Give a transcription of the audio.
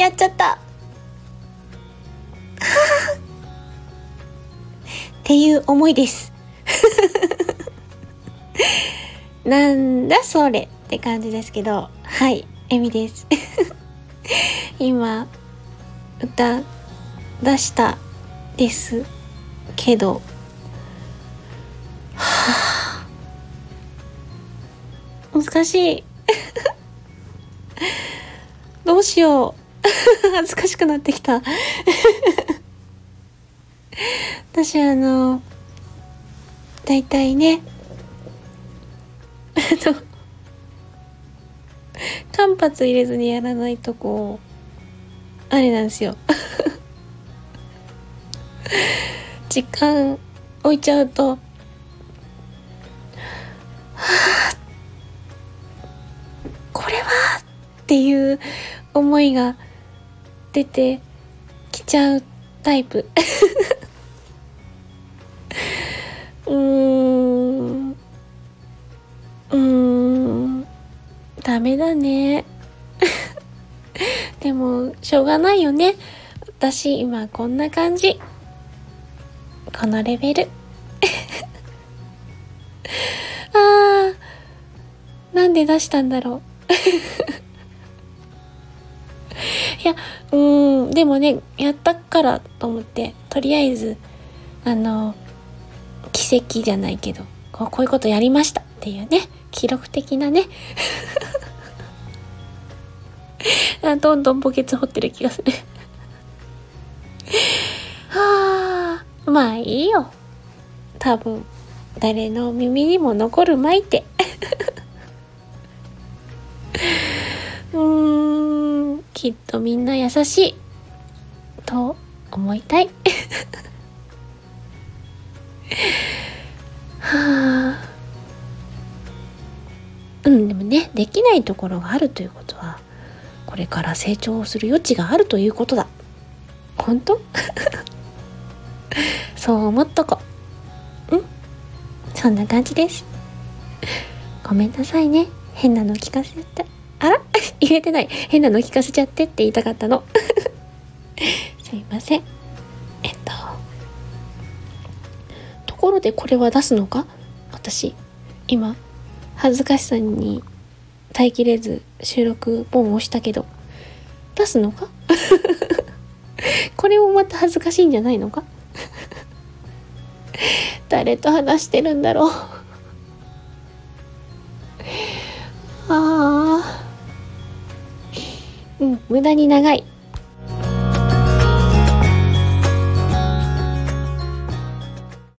やっちゃった。っていう思いです。なんだそれって感じですけど、はい、エミです。今、歌出したですけど、はあ、難しい。どうしよう。恥ずかしくなってきた。私あの、だいたいね、あの、間髪入れずにやらないとこう、あれなんですよ。時間置いちゃうと、はあ、これはっていう思いが出てきちゃうタイプ。うーん。うーん。ダメだね。でも、しょうがないよね。私、今こんな感じ。このレベル。ああ、なんで出したんだろう。いや、うん、でもね、やったからと思って、とりあえず、あの、奇跡じゃないけど、こうこういうことやりましたっていうね、記録的なね。どんどん墓穴掘ってる気がする はあ、まあいいよ。多分、誰の耳にも残るまいて。きっとみんな優しい。と思いたい。はあ。うん、でもね、できないところがあるということは、これから成長する余地があるということだ。本当？そう思っとこ。うん？そんな感じです。ごめんなさいね。変なの聞かせて。あら？言えてない。変なの聞かせちゃってって言いたかったの。すいません。えっと。ところでこれは出すのか？私、今、恥ずかしさに耐えきれず収録ボン押したけど、出すのか？これもまた恥ずかしいんじゃないのか？誰と話してるんだろう？ああ無駄に長い。